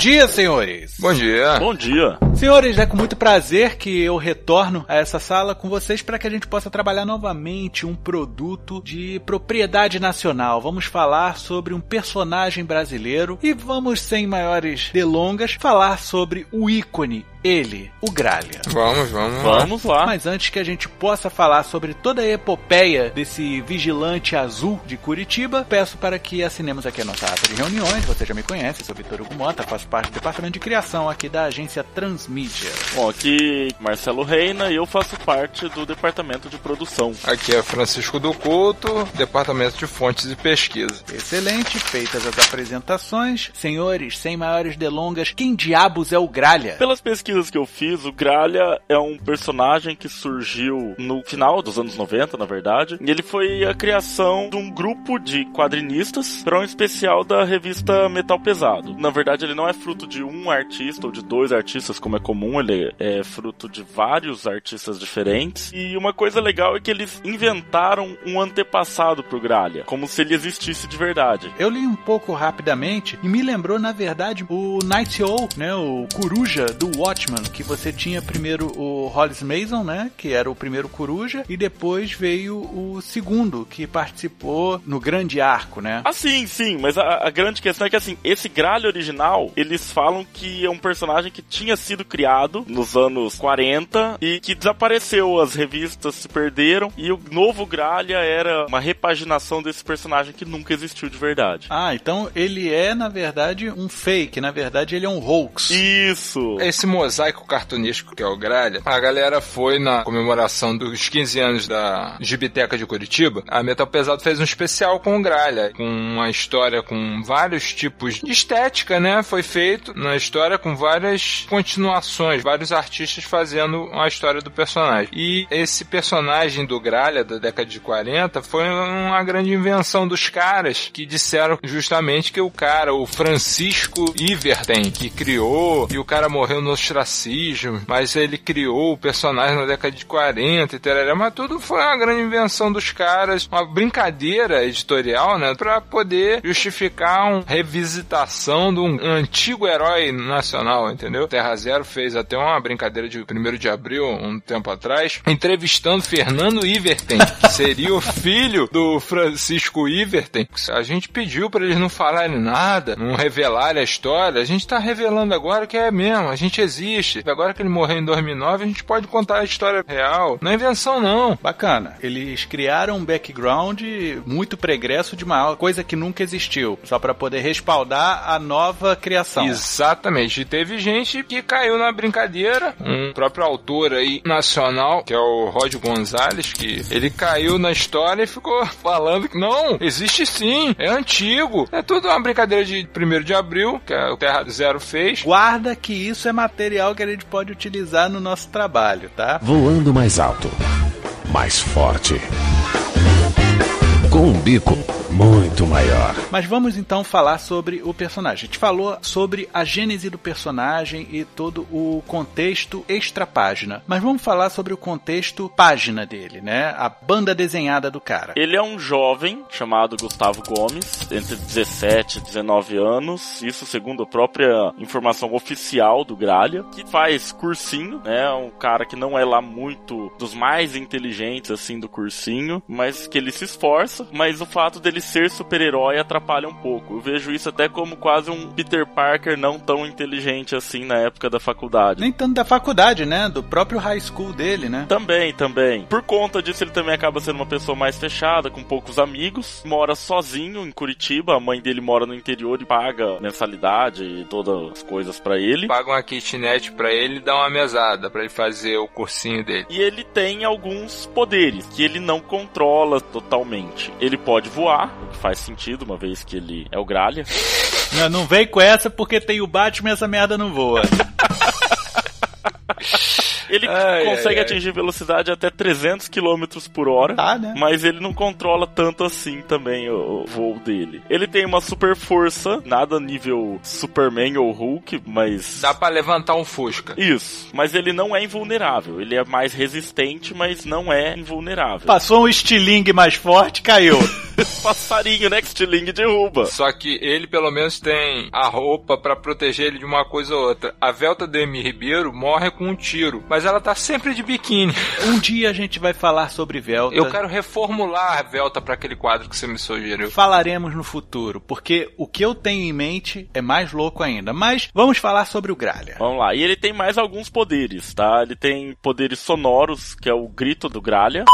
dia, senhores! Bom dia. Bom dia. Senhores, é com muito prazer que eu retorno a essa sala com vocês para que a gente possa trabalhar novamente um produto de propriedade nacional. Vamos falar sobre um personagem brasileiro e vamos, sem maiores delongas, falar sobre o ícone, ele, o Gralha. Vamos, vamos. Vamos lá. Mas antes que a gente possa falar sobre toda a epopeia desse vigilante azul de Curitiba, peço para que assinemos aqui a nossa ata de reuniões. Você já me conhece, sou Vitor Hugo Mota, faço parte do departamento de criação aqui da agência Transmídia. Bom, aqui Marcelo Reina e eu faço parte do departamento de produção. Aqui é Francisco do Couto, Departamento de Fontes e Pesquisa. Excelente, feitas as apresentações. Senhores, sem maiores delongas, quem diabos é o Gralha? Pelas pesquisas que eu fiz, o Gralha é um personagem que surgiu no final dos anos 90, na verdade. E ele foi a criação de um grupo de quadrinistas para um especial da revista Metal Pesado. Na verdade, ele não é fruto de um artista ou de dois artistas, como é comum, ele é fruto de vários artistas diferentes. E uma coisa legal é que eles inventaram um antepassado pro Gralha, como se ele existisse de verdade. Eu li um pouco rapidamente e me lembrou, na verdade, o Night Owl, né? O coruja do Watchman, que você tinha primeiro o Hollis Mason, né? Que era o primeiro coruja, e depois veio o segundo, que participou no grande arco, né? Ah, sim, sim, mas a, a grande questão é que, assim, esse Gralha original, eles falam que é um personagem que tinha sido criado nos anos 40 e que desapareceu, as revistas se perderam e o novo Gralha era uma repaginação desse personagem que nunca existiu de verdade. Ah, então ele é, na verdade, um fake, na verdade ele é um hoax. Isso! Esse mosaico cartunístico que é o Gralha, a galera foi na comemoração dos 15 anos da Gibiteca de Curitiba. A Metal Pesado fez um especial com o Gralha, com uma história com vários tipos de estética, né? Foi feito na história com várias continuações, vários artistas fazendo a história do personagem. E esse personagem do Gralha da década de 40 foi uma grande invenção dos caras que disseram justamente que o cara, o Francisco Iverten, que criou, e o cara morreu no ostracismo, mas ele criou o personagem na década de 40 e tal, mas tudo foi uma grande invenção dos caras, uma brincadeira editorial, né, pra poder justificar uma revisitação de um antigo herói nacional, entendeu? Terra Zero fez até uma brincadeira de 1 de abril, um tempo atrás, entrevistando Fernando Iverten, que seria o filho do Francisco Iverten. A gente pediu para eles não falarem nada, não revelarem a história. A gente tá revelando agora que é mesmo, a gente existe. Agora que ele morreu em 2009, a gente pode contar a história real. Não é invenção, não. Bacana. Eles criaram um background muito pregresso de uma coisa que nunca existiu, só para poder respaldar a nova criação. Exatamente. E teve gente que caiu na brincadeira. Um próprio autor aí nacional, que é o Rod Gonzalez, que ele caiu na história e ficou falando que não, existe sim, é antigo. É tudo uma brincadeira de 1 de abril, que o Terra Zero fez. Guarda que isso é material que a gente pode utilizar no nosso trabalho, tá? Voando mais alto, mais forte. Com um bico muito maior. Mas vamos então falar sobre o personagem. A gente falou sobre a gênese do personagem e todo o contexto extra-página. Mas vamos falar sobre o contexto página dele, né? A banda desenhada do cara. Ele é um jovem chamado Gustavo Gomes, entre 17 e 19 anos, isso segundo a própria informação oficial do Gralha, que faz cursinho, né? Um cara que não é lá muito dos mais inteligentes assim do cursinho, mas que ele se esforça, mas o fato dele ser super-herói atrapalha um pouco. Eu vejo isso até como quase um Peter Parker não tão inteligente assim na época da faculdade. Nem tanto da faculdade, né? Do próprio high school dele, né? Também, também. Por conta disso, ele também acaba sendo uma pessoa mais fechada, com poucos amigos, mora sozinho em Curitiba, a mãe dele mora no interior e paga mensalidade e todas as coisas para ele. Paga uma kitnet pra ele e dá uma mesada pra ele fazer o cursinho dele. E ele tem alguns poderes que ele não controla totalmente. Ele pode voar, o que faz sentido, uma vez que ele é o Gralha. Não, não vem com essa porque tem o Batman e essa merda não voa. Ele Ai, consegue ai, ai. atingir velocidade até 300 km por hora. Tá, né? Mas ele não controla tanto assim também o, o voo dele. Ele tem uma super força, nada nível Superman ou Hulk, mas. Dá pra levantar um Fusca. Isso. Mas ele não é invulnerável. Ele é mais resistente, mas não é invulnerável. Passou um estilingue mais forte, caiu. Passarinho, né? Que Stiling derruba. Só que ele pelo menos tem a roupa pra proteger ele de uma coisa ou outra. A Velta Demi Ribeiro morre com um tiro, mas ela tá sempre de biquíni. Um dia a gente vai falar sobre Velta. Eu quero reformular a Velta pra aquele quadro que você me sugeriu. Falaremos no futuro, porque o que eu tenho em mente é mais louco ainda. Mas vamos falar sobre o Gralha. Vamos lá. E ele tem mais alguns poderes, tá? Ele tem poderes sonoros, que é o grito do Gralha.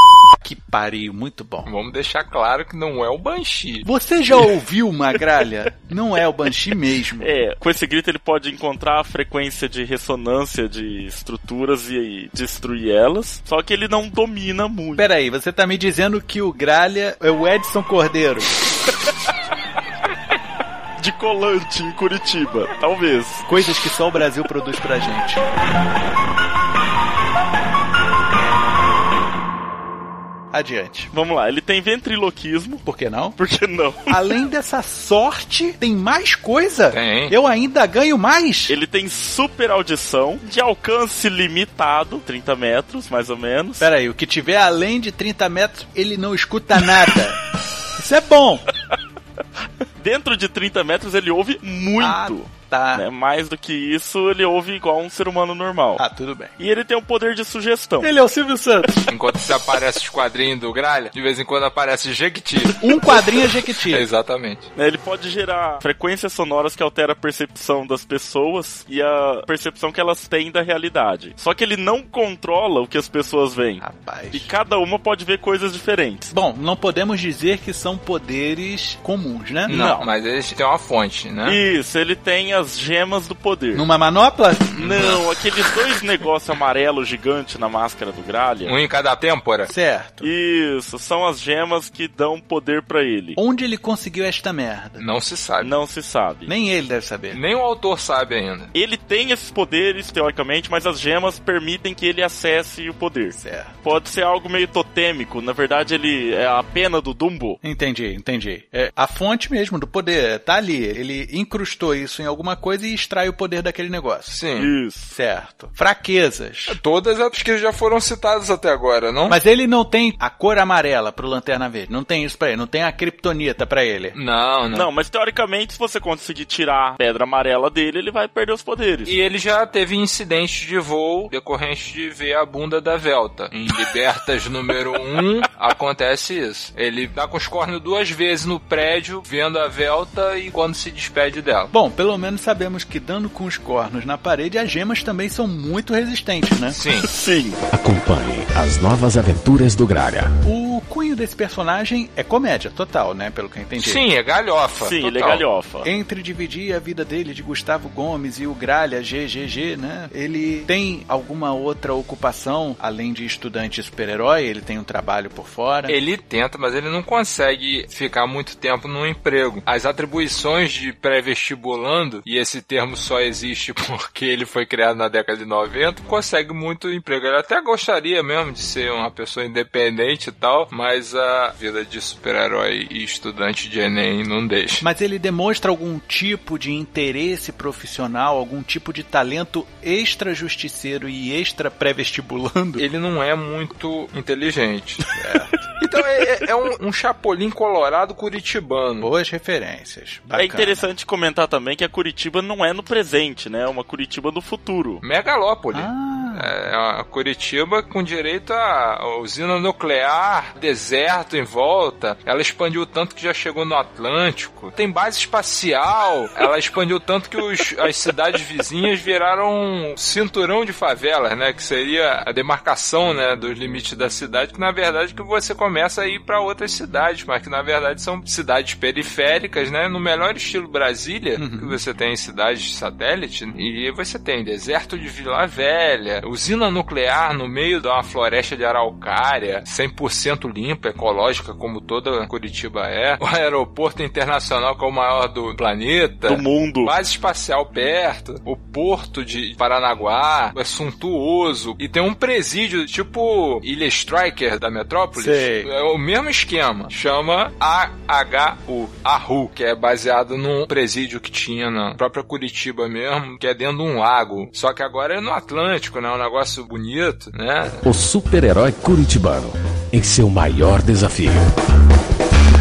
Que pariu, muito bom. Vamos deixar claro que não é o Banshee. Você já ouviu uma gralha? Não é o Banshee mesmo. É, com esse grito ele pode encontrar a frequência de ressonância de estruturas e, e destruir elas. Só que ele não domina muito. Peraí, você tá me dizendo que o Gralha é o Edson Cordeiro? De colante em Curitiba, talvez. Coisas que só o Brasil produz pra gente. Adiante. Vamos lá, ele tem ventriloquismo. Por que não? Por que não? Além dessa sorte, tem mais coisa? Tem. Eu ainda ganho mais? Ele tem super audição de alcance limitado, 30 metros mais ou menos. Peraí, o que tiver além de 30 metros, ele não escuta nada. Isso é bom. Dentro de 30 metros ele ouve muito. Ah, tá. né? Mais do que isso, ele ouve igual um ser humano normal. Ah, tudo bem. E ele tem um poder de sugestão. Ele é o Silvio Santos. Enquanto se aparece os quadrinhos do Gralha, de vez em quando aparece Jequiti. Um quadrinho é Jequiti. Exatamente. né? Ele pode gerar frequências sonoras que alteram a percepção das pessoas e a percepção que elas têm da realidade. Só que ele não controla o que as pessoas veem. Rapaz. E cada uma pode ver coisas diferentes. Bom, não podemos dizer que são poderes comuns, né? Não, Não. mas eles têm uma fonte, né? Isso, ele tem as gemas do poder. Numa manopla? Não, aqueles dois negócios amarelo gigante na máscara do Gralha. Um em cada têmpora. Certo. Isso, são as gemas que dão poder pra ele. Onde ele conseguiu esta merda? Não se sabe. Não se sabe. Nem ele deve saber. Nem o autor sabe ainda. Ele tem esses poderes, teoricamente, mas as gemas permitem que ele acesse o poder. Certo. Pode ser algo meio totêmico. Na verdade, ele é a pena do Dumbo. Entendi, entendi. É a fonte mesmo do poder, tá ali. Ele incrustou isso em alguma coisa e extrai o poder daquele negócio. Sim. Isso. Certo. Fraquezas. Todas as que já foram citadas até agora, não? Mas ele não tem a cor amarela pro Lanterna Verde. Não tem isso pra ele. Não tem a Kryptonita pra ele. Não, não. Não, mas teoricamente, se você conseguir tirar a pedra amarela dele, ele vai perder os poderes. E ele já teve incidentes de voo decorrente de ver a bunda da Velta. Em Libertas número 1, acontece isso. Ele tá com os cornos duas vezes no prédio, vendo a Velta e quando se despede dela. Bom, pelo menos sabemos que dando com os cornos na parede, as gemas também são muito resistentes, né? Sim. Sim. Acompanhe as novas aventuras do Gralha. O cunho desse personagem é comédia total, né? Pelo que eu entendi. Sim, é galhofa. Sim, ele é total. galhofa. Entre dividir a vida dele de Gustavo Gomes e o Gralha GGG, né? Ele tem alguma outra ocupação além de estudante super-herói? Ele tem um trabalho por fora? Ele tenta, mas ele não consegue ficar muito tempo num emprego. As atribuições de pré-vestibulando, e esse termo só existe porque ele foi criado na década de 90, consegue muito emprego. Ele até gostaria mesmo de ser uma pessoa independente e tal, mas mas a vida de super-herói e estudante de Enem não deixa. Mas ele demonstra algum tipo de interesse profissional, algum tipo de talento extra justiceiro e extra pré-vestibulando? Ele não é muito inteligente. Então é, é- é um, um chapolim colorado curitibano. Boas referências. É Bacana. interessante comentar também que a Curitiba não é no presente, né? É uma Curitiba do futuro. Megalópole. Ah, É Curitiba com direito a usina nuclear, deserto em volta. Ela expandiu tanto que já chegou no Atlântico. Tem base espacial. Ela expandiu tanto que os- as cidades vizinhas viraram um cinturão de favelas, né? Que seria a demarcação, né, dos limites da cidade. Que na verdade que você começa a ir para outras cidades, mas que na verdade são cidades periféricas, né? No melhor estilo Brasília, que você tem cidades satélite, e você tem deserto de Vila Velha, usina nuclear no meio de uma floresta de araucária, 100% limpa, ecológica, como toda Curitiba é, o aeroporto internacional que é o maior do planeta, Do mundo. base espacial perto, o porto de Paranaguá é suntuoso e tem um presídio tipo Ilha Striker da Metrópolis. Sei. É o mesmo esquema. Chama AHU, AHU, que é baseado num presídio que tinha na própria Curitiba mesmo, que é dentro de um lago. Só que agora é no Atlântico, né? Um negócio bonito, né? O super-herói curitibano em seu maior desafio.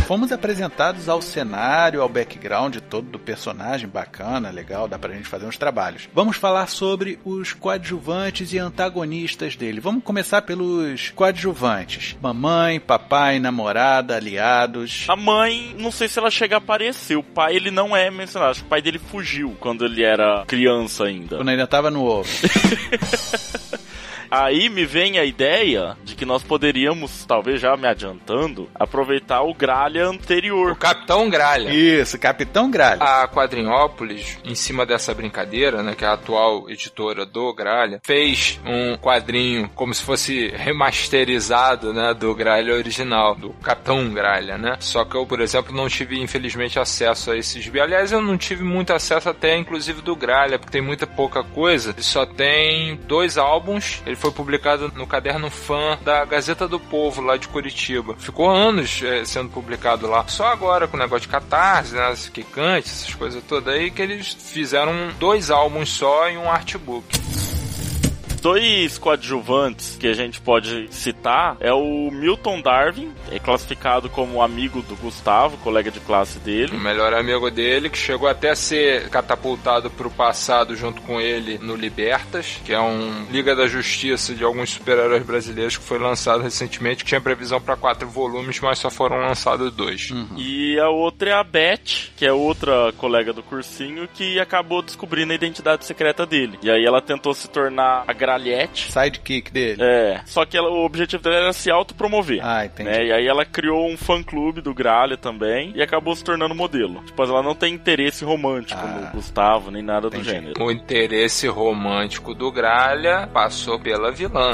Fomos apresentados ao cenário, ao background todo do personagem, bacana, legal, dá pra gente fazer uns trabalhos. Vamos falar sobre os coadjuvantes e antagonistas dele. Vamos começar pelos coadjuvantes: mamãe, papai, namorada, aliados. A mãe, não sei se ela chega a aparecer. O pai, ele não é mencionado. Acho que o pai dele fugiu quando ele era criança ainda. Quando ainda tava no ovo. Aí me vem a ideia de que nós poderíamos, talvez já me adiantando, aproveitar o Gralha O anterior. Capitão Gralha. Isso, Capitão Gralha. A Quadrinhópolis, em cima dessa brincadeira, né, que é a atual editora do Gralha, fez um quadrinho como se fosse remasterizado, né, do Gralha original, do Capitão Gralha, né? Só que eu, por exemplo, não tive infelizmente acesso a esses gibi. Aliás, eu não tive muito acesso até inclusive do Gralha, porque tem muita pouca coisa. Ele só tem dois álbuns. Ele foi publicado no caderno fã da Gazeta do Povo lá de Curitiba. Ficou anos eh, sendo publicado lá. Só agora com o negócio de catarse, né, as Kikante, essas coisas todas aí, que eles fizeram dois álbuns só em um artbook. Dois coadjuvantes que a gente pode citar é o Milton Darwin, é classificado como amigo do Gustavo, colega de classe O dele. melhor amigo dele, que chegou até a ser catapultado pro passado junto com ele no Libertas, que é um Liga da Justiça de alguns super-heróis brasileiros que foi lançado recentemente, que tinha previsão para quatro volumes, mas só foram lançados dois. E a outra é a Beth, que é outra colega do cursinho, que acabou descobrindo a identidade secreta dele. E aí ela tentou se tornar a Gralhete. Sidekick dele. É, só que ela- o objetivo dela era se autopromover. Ah, entendi. né? E aí ela criou um fã-clube do Gralha também e acabou se tornando modelo. Tipo, ela não tem interesse romântico Ah. no Gustavo, nem nada do Entendi. gênero. O interesse romântico do Gralha passou pela vilã.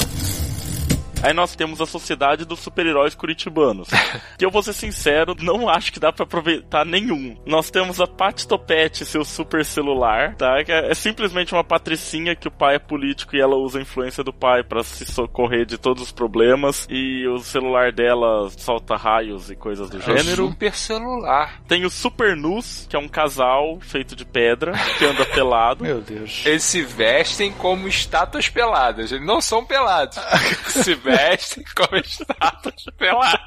Aí nós temos a Sociedade dos Super-Heróis Curitibanos. que eu vou ser sincero, não acho que dá pra aproveitar nenhum. Nós temos a Pat Topete, seu super celular, tá? Que é é simplesmente uma patricinha que o pai é político e ela usa a influência do pai pra se socorrer de todos os problemas. E o celular dela solta raios e coisas do É gênero. super celular. Tem o Super Nus, que é um casal feito de pedra, que anda pelado. Meu Deus. Eles se vestem como estátuas peladas. Eles não são pelados. se vestem como estátuas peladas.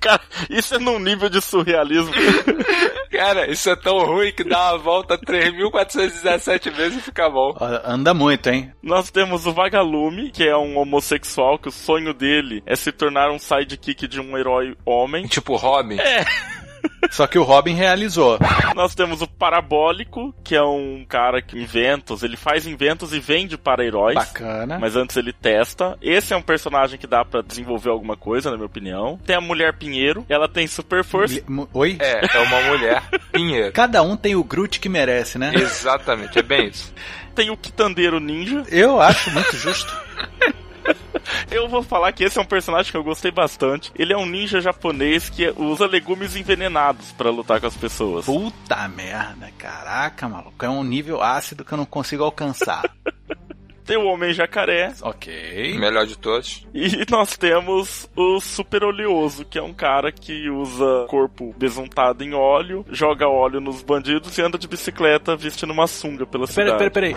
Cara, isso é num nível de surrealismo. Cara, isso é tão ruim que dá uma volta 3.417 vezes e fica bom. Anda muito, hein? Nós temos o Vagalume, que é um homossexual, que o sonho dele é se tornar um sidekick de um herói homem. Tipo Robin. Só que o Robin realizou. Nós temos o Parabólico, que é um cara que inventos, ele faz inventos e vende para heróis. Bacana. Mas antes ele testa. Esse é um personagem que dá pra desenvolver alguma coisa, na minha opinião. Tem a Mulher Pinheiro, ela tem super força. Oi? É, é uma mulher pinheiro. Cada um tem o Groot que merece, né? Exatamente, é bem isso. Tem o Quitandeiro Ninja. Eu acho muito justo. Eu vou falar que esse é um personagem que eu gostei bastante. Ele é um ninja japonês que usa legumes envenenados pra lutar com as pessoas. Puta merda, caraca, maluco. É um nível ácido que eu não consigo alcançar. Tem o Homem Jacaré. Ok. Melhor de todos. E nós temos o Super Oleoso, que é um cara que usa corpo besuntado em óleo, joga óleo nos bandidos e anda de bicicleta vestindo uma sunga pela Pera, cidade. pera, peraí.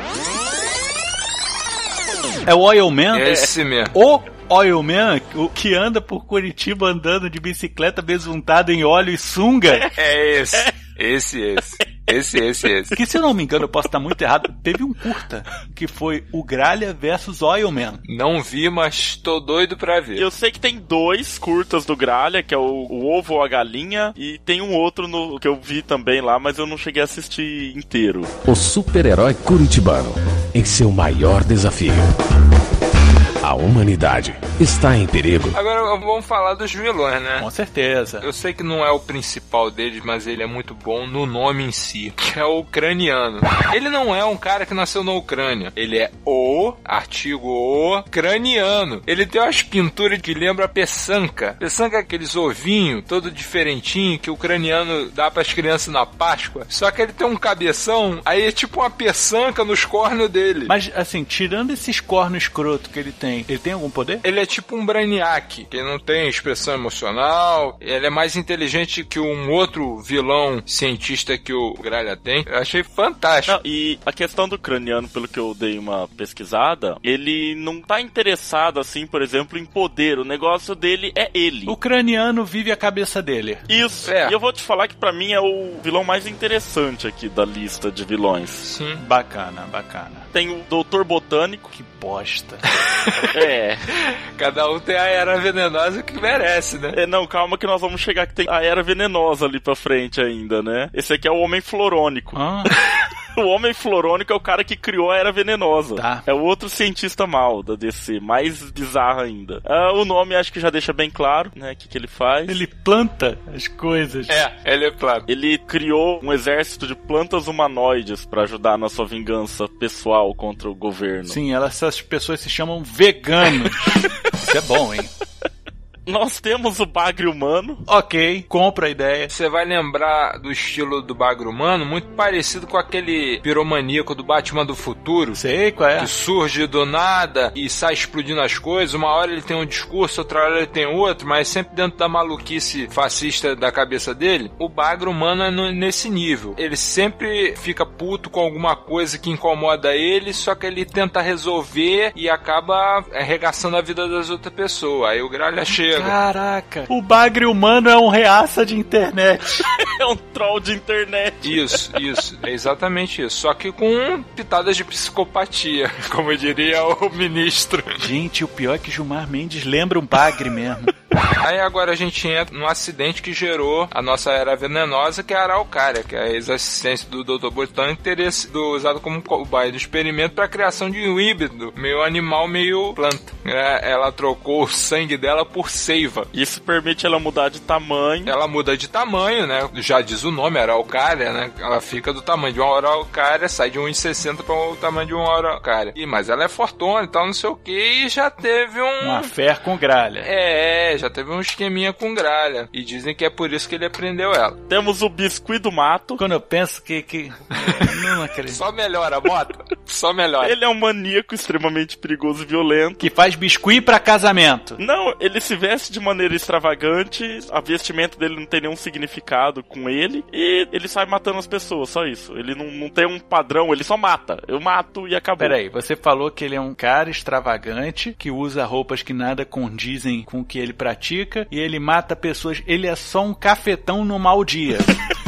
É o Oil Man? Esse mesmo. O Oil Man, o que anda por Curitiba andando de bicicleta besuntado em óleo e sunga? É esse. Esse, esse. Esse, esse, esse. Que se eu não me engano, eu posso estar muito errado. Teve um curta que foi o Gralha versus Oil Man. Não vi, mas tô doido pra ver. Eu sei que tem dois curtas do Gralha, que é o, o Ovo ou a Galinha, e tem um outro no, que eu vi também lá, mas eu não cheguei a assistir inteiro. O super-herói curitibano em seu maior desafio. A humanidade está em perigo. Agora vamos falar dos vilões, né? Com certeza. Eu sei que não é o principal deles, mas ele é muito bom no nome em si, que é o ucraniano. Ele não é um cara que nasceu na Ucrânia. Ele é o, artigo o, ucraniano. Ele tem umas pinturas que lembram a peçanca. Peçanca é aqueles ovinhos, todo diferentinho, que o ucraniano dá pras crianças na Páscoa. Só que ele tem um cabeção, aí é tipo uma peçanca nos cornos dele. Mas, assim, tirando esses cornos escroto que ele tem, ele tem algum poder? Ele é tipo um Brainiac, que não tem expressão emocional, ele é mais inteligente que um outro vilão cientista que o Gralha tem. Eu achei fantástico. Não, e a questão do craniano, pelo que eu dei uma pesquisada, ele não tá interessado, assim, por exemplo, em poder. O negócio dele é ele. O craniano vive a cabeça dele. Isso. É. E eu vou te falar que pra mim é o vilão mais interessante aqui da lista de vilões. Sim. Bacana, bacana. Tem o Doutor Botânico. Que bosta. É. Cada um tem a era venenosa que merece, né? é. Não, calma que nós vamos chegar que tem a era venenosa ali pra frente ainda, né? Esse aqui é o Homem Florônico. Ah, O Homem Florônico é o cara que criou a Era Venenosa. Tá. É o outro cientista mal da DC, mais bizarro ainda. Ah, o nome acho que já deixa bem claro, né, o que, que ele faz. ele planta as coisas. É, ele é claro. Ele criou um exército de plantas humanoides pra ajudar na sua vingança pessoal contra o governo. Sim, elas, essas pessoas se chamam veganos. Isso é bom, hein? Nós temos o bagre humano. Ok, compra a ideia. Você vai lembrar do estilo do bagro humano, muito parecido com aquele piromaníaco do Batman do Futuro. Sei qual é. Que surge do nada e sai explodindo as coisas. Uma hora ele tem um discurso, outra hora ele tem outro, mas sempre dentro da maluquice fascista da cabeça dele. O bagro humano é no- nesse nível. Ele sempre fica puto com alguma coisa que incomoda ele, só que ele tenta resolver e acaba arregaçando a vida das outras pessoas. Aí o gralha chega. Caraca, o bagre humano é um reaça de internet. É um troll de internet. Isso, isso, é exatamente isso. Só que com pitadas de psicopatia, como diria o ministro. Gente, o pior é que Gilmar Mendes lembra um bagre mesmo. Aí agora a gente entra num acidente que gerou a nossa era venenosa, que é a araucária, que é a ex-assistência do Dr. Botânico teria sido usada como cobaia do experimento para a criação de um híbrido, meio animal, meio planta. É, Ela trocou o sangue dela por seiva. Isso permite ela mudar de tamanho. Ela muda de tamanho, né? Já diz o nome, araucária, né? Ela fica do tamanho de uma araucária, sai de 1,60 para o tamanho de uma araucária. E, mas ela é fortuna e tal, não sei o que, e já teve um... Uma fé com gralha. É, já teve um esqueminha com gralha. E dizem que é por isso que ele aprendeu ela. Temos o biscuit do mato. Quando eu penso que. que... Não acredito. Só melhora, bota. Só melhora. Ele é um maníaco extremamente perigoso e violento. Que faz biscuit pra casamento. Não, ele se veste de maneira extravagante, a vestimenta dele não tem nenhum significado com ele, e ele sai matando as pessoas, só isso. Ele não, não tem um padrão, ele só mata. Eu mato e acabou. Peraí, você falou que ele é um cara extravagante, que usa roupas que nada condizem com o que ele pratica, e ele mata pessoas. Ele é só um cafetão no mau dia.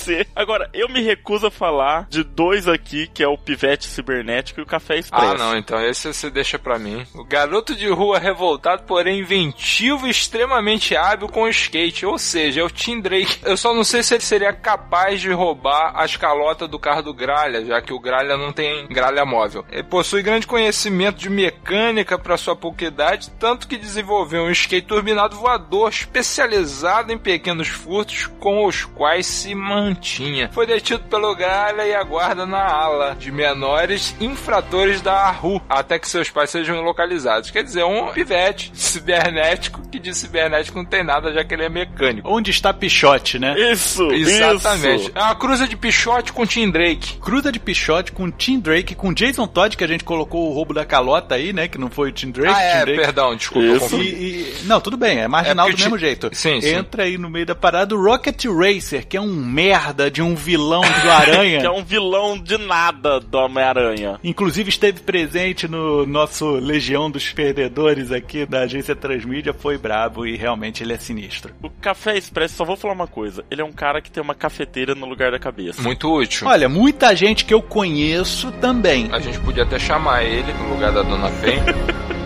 Ser. Agora, eu me recuso a falar de dois aqui, que é o Pivete Cibernético e o Café Expresso. Ah, não, então esse você deixa pra mim. O garoto de rua revoltado, porém inventivo e extremamente hábil com o skate. Ou seja, é o Tim Drake. Eu só não sei se ele seria capaz de roubar as calotas do carro do Gralha, já que o Gralha não tem gralha móvel. Ele possui grande conhecimento de mecânica para sua pouca idade, tanto que desenvolveu um skate turbinado voador especializado em pequenos furtos com os quais se mantinha. Foi detido pelo Gralha e aguarda na ala de menores infratores da ARRU, até que seus pais sejam localizados. Quer dizer, um pivete cibernético que de cibernético não tem nada, já que ele é mecânico. Onde está Pichote, né? Isso, Exatamente. isso. É uma cruza de Pichote com Tim Drake. Cruza de Pichote com Tim Drake, com Jason Todd, que a gente colocou o roubo da calota aí, né? Que não foi o Tim Drake. ah, é, Tim Drake. perdão, desculpa. E, e- não, tudo bem, é marginal É do mesmo jeito. Sim, sim. Entra aí no meio da parada o Rocket Racer, que é um merda de um vilão do Aranha. Que é um vilão de nada do Homem-Aranha. Inclusive esteve presente no nosso Legião dos Perdedores aqui da agência Transmídia, foi brabo e realmente ele é sinistro. O Café Expresso, só vou falar uma coisa. Ele é um cara que tem uma cafeteira no lugar da cabeça. Muito útil. Olha, muita gente que eu conheço também. A gente podia até chamar ele no lugar da Dona Pen.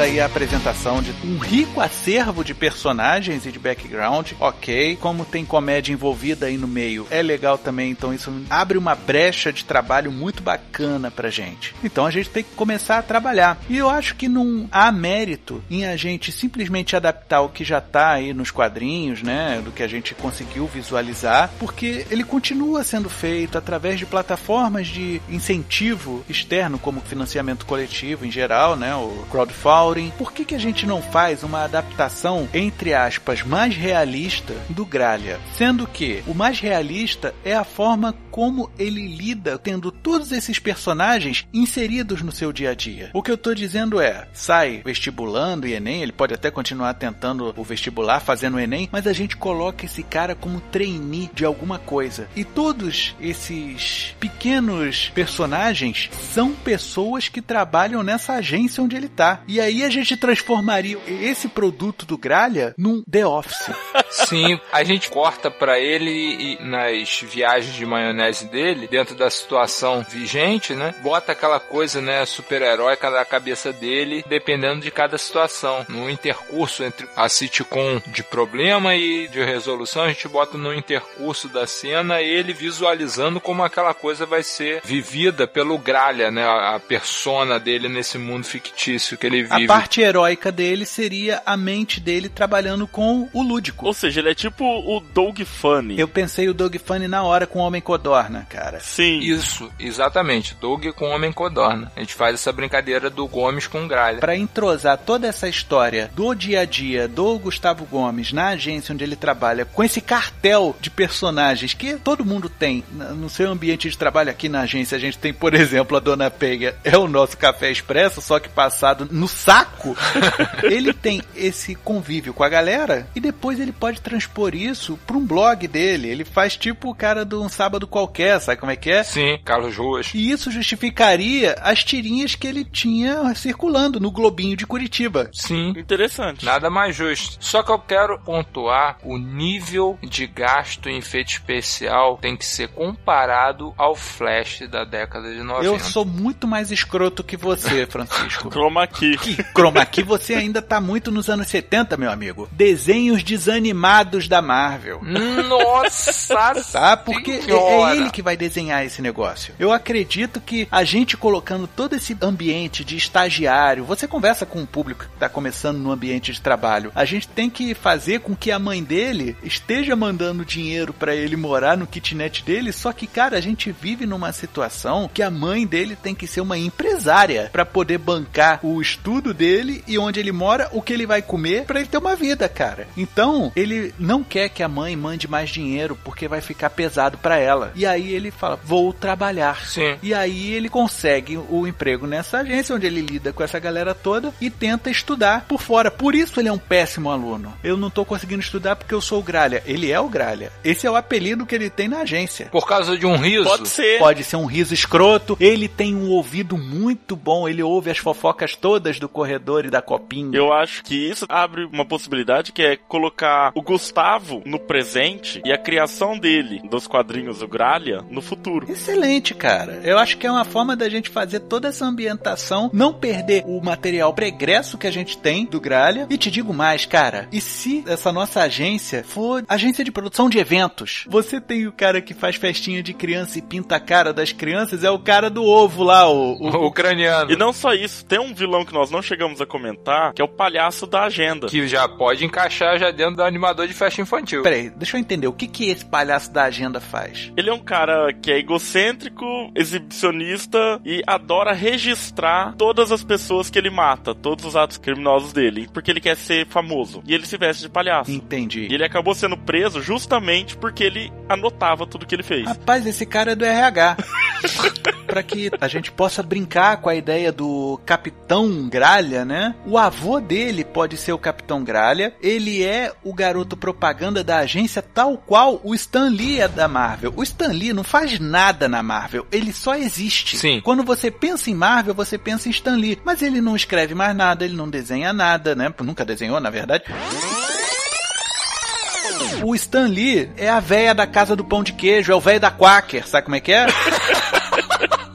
aí a apresentação de um rico acervo de personagens e de background. Ok, como tem comédia envolvida aí no meio, é legal também, então isso abre uma brecha de trabalho muito bacana pra gente. Então a gente tem que começar a trabalhar. E eu acho que não há mérito em a gente simplesmente adaptar o que já tá aí nos quadrinhos, né, do que a gente conseguiu visualizar, porque ele continua sendo feito através de plataformas de incentivo externo, como financiamento coletivo em geral, né, o crowdfunding. Por que, que a gente não faz uma adaptação, entre aspas, mais realista do Gralha? Sendo que o mais realista é a forma como ele lida tendo todos esses personagens inseridos no seu dia a dia. O que eu tô dizendo é, sai vestibulando e Enem, ele pode até continuar tentando o vestibular, fazendo o Enem, mas a gente coloca esse cara como trainee de alguma coisa. E todos esses pequenos personagens são pessoas que trabalham nessa agência onde ele tá. E aí a gente transformaria esse produto do Gralha num The Office. Sim, a gente corta pra ele e nas viagens de maionese dele, dentro da situação vigente, né? Bota aquela coisa, né, super-heróica na cabeça dele, dependendo de cada situação. No intercurso entre a sitcom de problema e de resolução, a gente bota no intercurso da cena ele visualizando como aquela coisa vai ser vivida pelo Gralha, né? A persona dele nesse mundo fictício que ele vive. Parte heróica dele seria a mente dele trabalhando com o lúdico. Ou seja, ele é tipo o Doug Funny. Eu pensei o Doug Funny na hora com o Homem Codorna, cara. Sim. Isso, exatamente. Doug com Homem Codorna. A gente faz essa brincadeira do Gomes com Gralha. Pra entrosar toda essa história do dia a dia do Gustavo Gomes na agência onde ele trabalha, com esse cartel de personagens que todo mundo tem no seu ambiente de trabalho aqui na agência, a gente tem, por exemplo, a Dona Pega, é o nosso café expresso, só que passado no saco. ele tem esse convívio com a galera e depois ele pode transpor isso pra um blog dele. Ele faz tipo o cara de um sábado qualquer, sabe como é que é? Sim, Carlos Ruas. E isso justificaria as tirinhas que ele tinha circulando no Globinho de Curitiba. Sim. Interessante. Nada mais justo. Só que eu quero pontuar o nível de gasto em efeito especial tem que ser comparado ao Flash da década de 90. Eu sou muito mais escroto que você, Francisco. Chroma key. Que chroma key você ainda tá muito nos anos 70, meu amigo. Desenhos desanimados da Marvel. Nossa Tá? Porque é- senhora. é ele que vai desenhar esse negócio. Eu acredito que a gente colocando todo esse ambiente de estagiário, você conversa com o público que tá começando no ambiente de trabalho, a gente tem que fazer com que a mãe dele esteja mandando dinheiro pra ele morar no kitnet dele, só que, cara, a gente vive numa situação que a mãe dele tem que ser uma empresária pra poder bancar o estudo dele e onde ele mora, o que ele vai comer pra ele ter uma vida, cara. Então, ele não quer que a mãe mande mais dinheiro porque vai ficar pesado pra ela. E aí ele fala: "Vou trabalhar". Sim. E aí ele consegue o emprego nessa agência onde ele lida com essa galera toda e tenta estudar por fora. Por isso ele é um péssimo aluno. Eu não tô conseguindo estudar porque eu sou o Gralha. Ele é o Gralha. Esse é o apelido que ele tem na agência. Por causa de um riso. Pode ser. Pode ser um riso escroto. Ele tem um ouvido muito bom. Ele ouve as fofocas todas todas do corredor e da copinha. Eu acho que isso abre uma possibilidade que é colocar o Gustavo no presente e a criação dele, dos quadrinhos do Gralha, no futuro. Excelente, cara. Eu acho que é uma forma da gente fazer toda essa ambientação, não perder o material pregresso que a gente tem do Gralha. E te digo mais, cara, e se essa nossa agência for agência de produção de eventos? Você tem o cara que faz festinha de criança e pinta a cara das crianças, é o cara do ovo lá, o, o, O ucraniano. E não só isso, tem um vilão que nós não chegamos a comentar, que é o palhaço da agenda. Que já pode encaixar já dentro do animador de festa infantil. Peraí, deixa eu entender, o que que esse palhaço da agenda faz? Ele é um cara que é egocêntrico, exibicionista e adora registrar todas as pessoas que ele mata, todos os atos criminosos dele, porque ele quer ser famoso. E ele se veste de palhaço. Entendi. E ele acabou sendo preso justamente porque ele anotava tudo que ele fez. Rapaz, esse cara é do RH. Pra que a gente possa brincar com a ideia do Capitão Gralha, né? O avô dele pode ser o Capitão Gralha. Ele é o garoto propaganda da agência, tal qual o Stan Lee é da Marvel. O Stan Lee não faz nada na Marvel, ele só existe. Sim. Quando você pensa em Marvel, você pensa em Stan Lee. Mas ele não escreve mais nada, ele não desenha nada, né? Nunca desenhou, na verdade. O Stan Lee é a véia da casa do pão de queijo, é o velho da Quaker, sabe como é que é?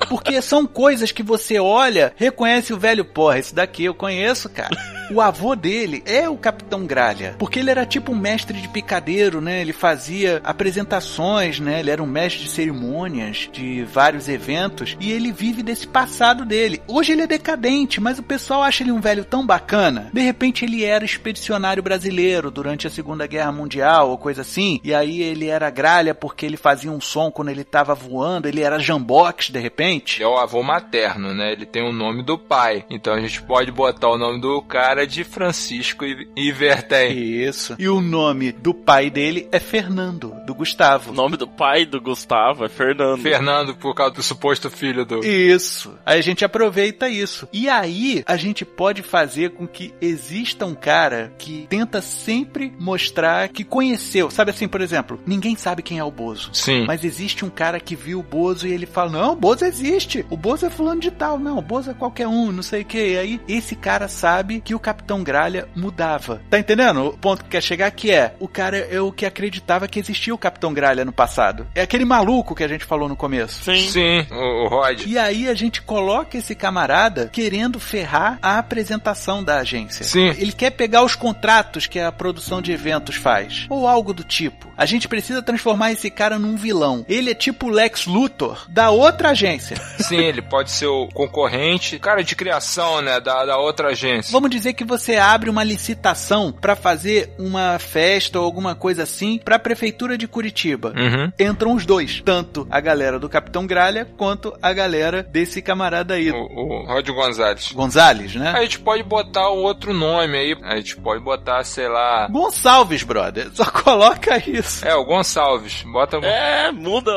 Porque são coisas que você olha, reconhece o velho, porra, esse daqui eu conheço, cara. O avô dele é o Capitão Gralha, porque ele era tipo um mestre de picadeiro, né? Ele fazia apresentações, né? Ele era um mestre de cerimônias de vários eventos e ele vive desse passado dele. Hoje ele é decadente, mas o pessoal acha ele um velho tão bacana. De repente ele era expedicionário brasileiro durante a Segunda Guerra Mundial ou coisa assim, e aí ele era Gralha porque ele fazia um som quando ele tava voando, ele era jambox de repente. É o avô materno, né? Ele tem o nome do pai. Então a gente pode botar o nome do cara de Francisco I- Ivertem. Isso. E o nome do pai dele é Fernando, do Gustavo. O nome do pai do Gustavo é Fernando. Fernando, por causa do suposto filho do. Isso. Aí a gente aproveita isso. E aí a gente pode fazer com que exista um cara que tenta sempre mostrar que conheceu. Sabe assim, por exemplo, ninguém sabe quem é o Bozo. Sim. Mas existe um cara que viu o Bozo e ele fala: Não, o Bozo existe. O Bozo é fulano de tal. Não, o Bozo é qualquer um, não sei o que. E aí esse cara sabe que o Capitão Gralha mudava. Tá entendendo? O ponto que quer chegar aqui é: o cara é o que acreditava que existia o Capitão Gralha no passado. É aquele maluco que a gente falou no começo. Sim. Sim, o, o Rod. E aí a gente coloca esse camarada querendo ferrar a apresentação da agência. Sim. Ele quer pegar os contratos que a produção de eventos faz. Ou algo do tipo. A gente precisa transformar esse cara num vilão. Ele é tipo o Lex Luthor da outra agência. Sim, ele pode ser o concorrente, cara de criação, né, da, da outra agência. Vamos dizer que você abre uma licitação para fazer uma festa ou alguma coisa assim para a prefeitura de Curitiba. Uhum. Entram os dois, tanto a galera do Capitão Gralha quanto a galera desse camarada aí, O, o Rod Gonzalez. Gonzales, né? A gente pode botar um outro nome aí. A gente pode botar, sei lá. Gonçalves, brother. Só coloca isso. É, o Gonçalves. Bota. É, muda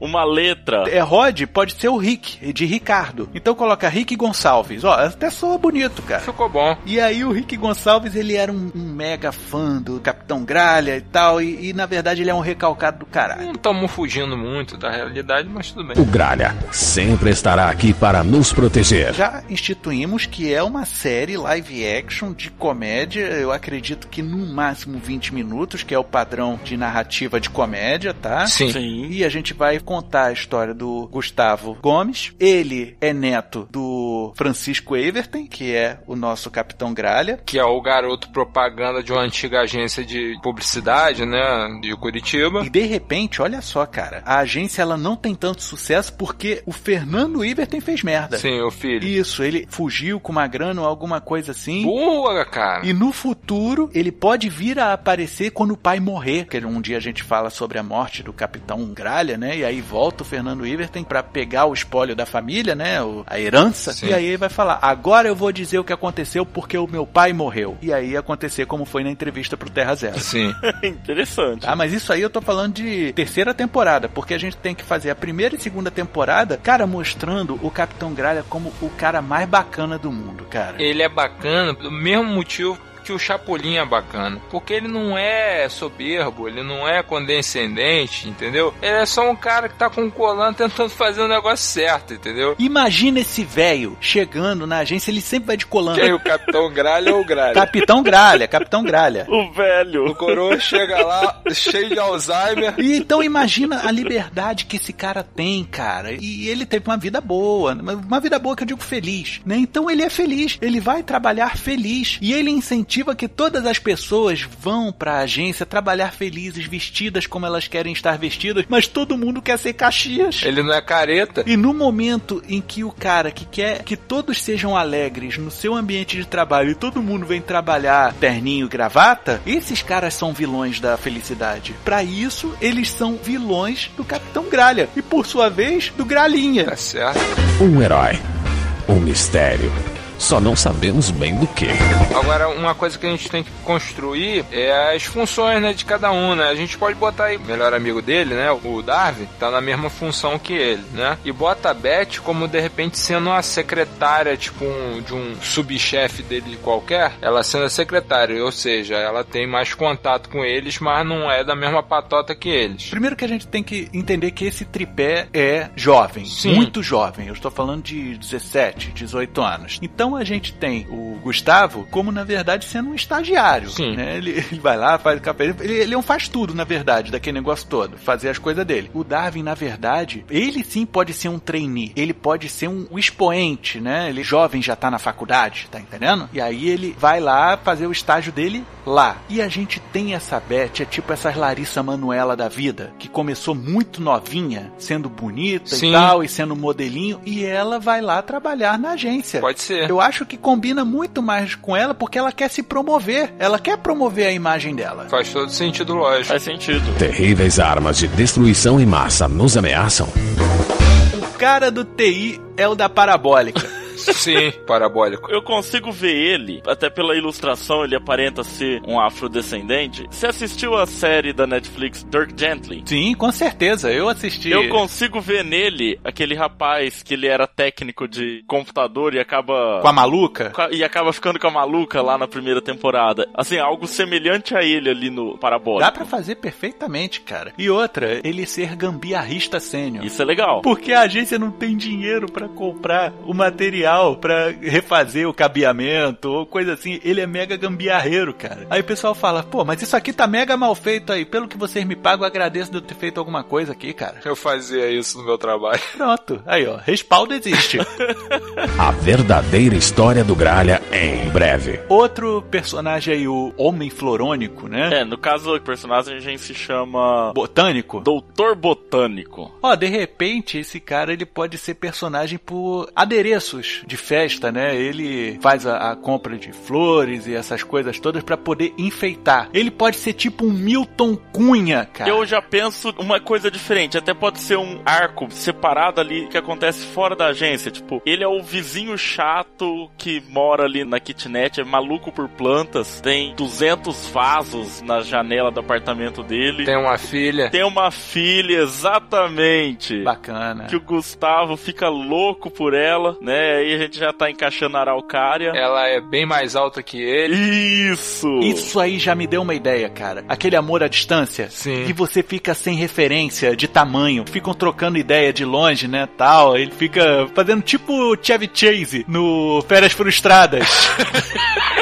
uma letra. É Rod, pode ser o Rick, de Ricardo. Então coloca Rick Gonçalves. Ó, até soa bonito, cara. Ficou bom. E aí o Rick Gonçalves, ele era um, um mega fã do Capitão Gralha e tal, e, e, na verdade ele é um recalcado do caralho. Não estamos fugindo muito da realidade, mas tudo bem. O Gralha sempre estará aqui para nos proteger. Já instituímos que é uma série live action de comédia, eu acredito que no máximo 20 minutos, que é o padrão de narrativa de comédia, tá? Sim. Sim. E a gente vai contar a história do Gustavo Gomes. Ele é neto do Francisco Everton, que é o nosso Capitão Gralha. Que é o garoto propaganda de uma antiga agência de publicidade, né? De Curitiba. E de repente, olha só, cara, a agência ela não tem tanto sucesso porque o Fernando Everton fez merda. Sim, o filho. Isso, ele fugiu com uma grana ou alguma coisa assim. Boa, cara. E no futuro, ele pode vir a aparecer quando o pai morrer. Porque um dia a gente fala sobre a morte do Capitão Gralha, né? E aí volta o Fernando Iverton pra pegar o espólio da família, né? A herança. Sim. E aí ele vai falar: agora eu vou dizer o que aconteceu porque o meu pai morreu. E aí ia acontecer como foi na entrevista pro Terra Zero. Sim. Interessante. Ah, mas isso aí eu tô falando de terceira temporada, porque a gente tem que fazer a primeira e segunda temporada, cara, mostrando o Capitão Gralha como o cara mais bacana do mundo, cara. Ele é bacana pelo mesmo motivo que o Chapolin é bacana. Porque ele não é soberbo, ele não é condescendente, entendeu? Ele é só um cara que tá com um colã tentando fazer o negócio certo, entendeu? Imagina esse velho chegando na agência, ele sempre vai de colã. Quem, o Capitão Gralha ou o Gralha? Capitão Gralha, Capitão Gralha. O velho. O coroa chega lá cheio de Alzheimer. E então imagina a liberdade que esse cara tem, cara. E ele teve uma vida boa, uma vida boa que eu digo feliz, né? Então ele é feliz, ele vai trabalhar feliz e ele incentiva que todas as pessoas vão para a agência trabalhar felizes, vestidas como elas querem estar vestidas, mas todo mundo quer ser Caxias. Ele não é careta. E no momento em que o cara que quer que todos sejam alegres no seu ambiente de trabalho e todo mundo vem trabalhar terninho e gravata, esses caras são vilões da felicidade. Para isso, eles são vilões do Capitão Gralha e por sua vez do Gralinha. Tá certo. Um herói. Um mistério. Só não sabemos bem do que. Agora, uma coisa que a gente tem que construir é as funções né, de cada um, né? A gente pode botar aí o melhor amigo dele, né? O Darwin, tá na mesma função que ele, né? E bota a Beth como de repente sendo uma secretária, tipo um, de um subchefe dele qualquer, ela sendo a secretária, ou seja, ela tem mais contato com eles, mas não é da mesma patota que eles. Primeiro que a gente tem que entender que esse tripé é jovem, Sim. muito jovem. Eu estou falando de 17, 18 anos. Então a gente tem o Gustavo como, na verdade, sendo um estagiário. Sim. né? Ele, ele vai lá, faz o café. Ele, ele é um faz tudo, na verdade, daquele negócio todo. Fazer as coisas dele. O Darwin, na verdade, ele sim pode ser um trainee. Ele pode ser um, um expoente, né? Ele jovem já tá na faculdade, tá entendendo? E aí ele vai lá fazer o estágio dele lá. E a gente tem essa Beth, é tipo essas Larissa Manuela da vida, que começou muito novinha, sendo bonita Sim. e tal, e sendo modelinho, e ela vai lá trabalhar na agência. Pode ser. Eu acho que combina muito mais com ela porque ela quer se promover. Ela quer promover a imagem dela. Faz todo sentido lógico. Faz sentido. Terríveis armas de destruição em massa nos ameaçam. O cara do TI é o da parabólica. Sim, parabólico. Eu consigo ver ele, até pela ilustração, ele aparenta ser um afrodescendente. Você assistiu a série da Netflix Dirk Gently? Sim, com certeza. Eu assisti. Eu consigo ver nele aquele rapaz que ele era técnico de computador e acaba. Com a maluca? E acaba ficando com a maluca lá na primeira temporada. Assim, algo semelhante a ele ali no Parabólico. Dá pra fazer perfeitamente, cara. E outra, ele ser gambiarrista sênior. Isso é legal. Porque a agência não tem dinheiro pra comprar o material pra refazer o cabeamento ou coisa assim. Ele é mega gambiarreiro, cara. Aí o pessoal fala, pô, mas isso aqui tá mega mal feito aí. Pelo que vocês me pagam, eu agradeço de eu ter feito alguma coisa aqui, cara. Eu fazia isso no meu trabalho. Pronto. Aí, ó. Respaldo existe. A verdadeira história do Gralha em breve. Outro personagem aí, o Homem Florônico, né? É, no caso, o personagem se chama Botânico. Doutor Botânico. Ó, de repente, esse cara ele pode ser personagem por adereços de festa, né? Ele faz a, a compra de flores e essas coisas todas pra poder enfeitar. Ele pode ser tipo um Milton Cunha, cara. Eu já penso uma coisa diferente. Até pode ser um arco separado ali que acontece fora da agência. Tipo, ele é o vizinho chato que mora ali na kitnet, é maluco por plantas, tem 200 vasos na janela do apartamento dele. Tem uma filha. Tem uma filha, exatamente. Bacana. Que o Gustavo fica louco por ela, né? Aí a gente já tá encaixando a araucária. Ela é bem mais alta que ele. Isso! Isso aí já me deu uma ideia, cara. Aquele amor à distância. Sim. Que você fica sem referência de tamanho. Ficam trocando ideia de longe, né, tal. Ele fica fazendo tipo o Chevy Chase no Férias Frustradas.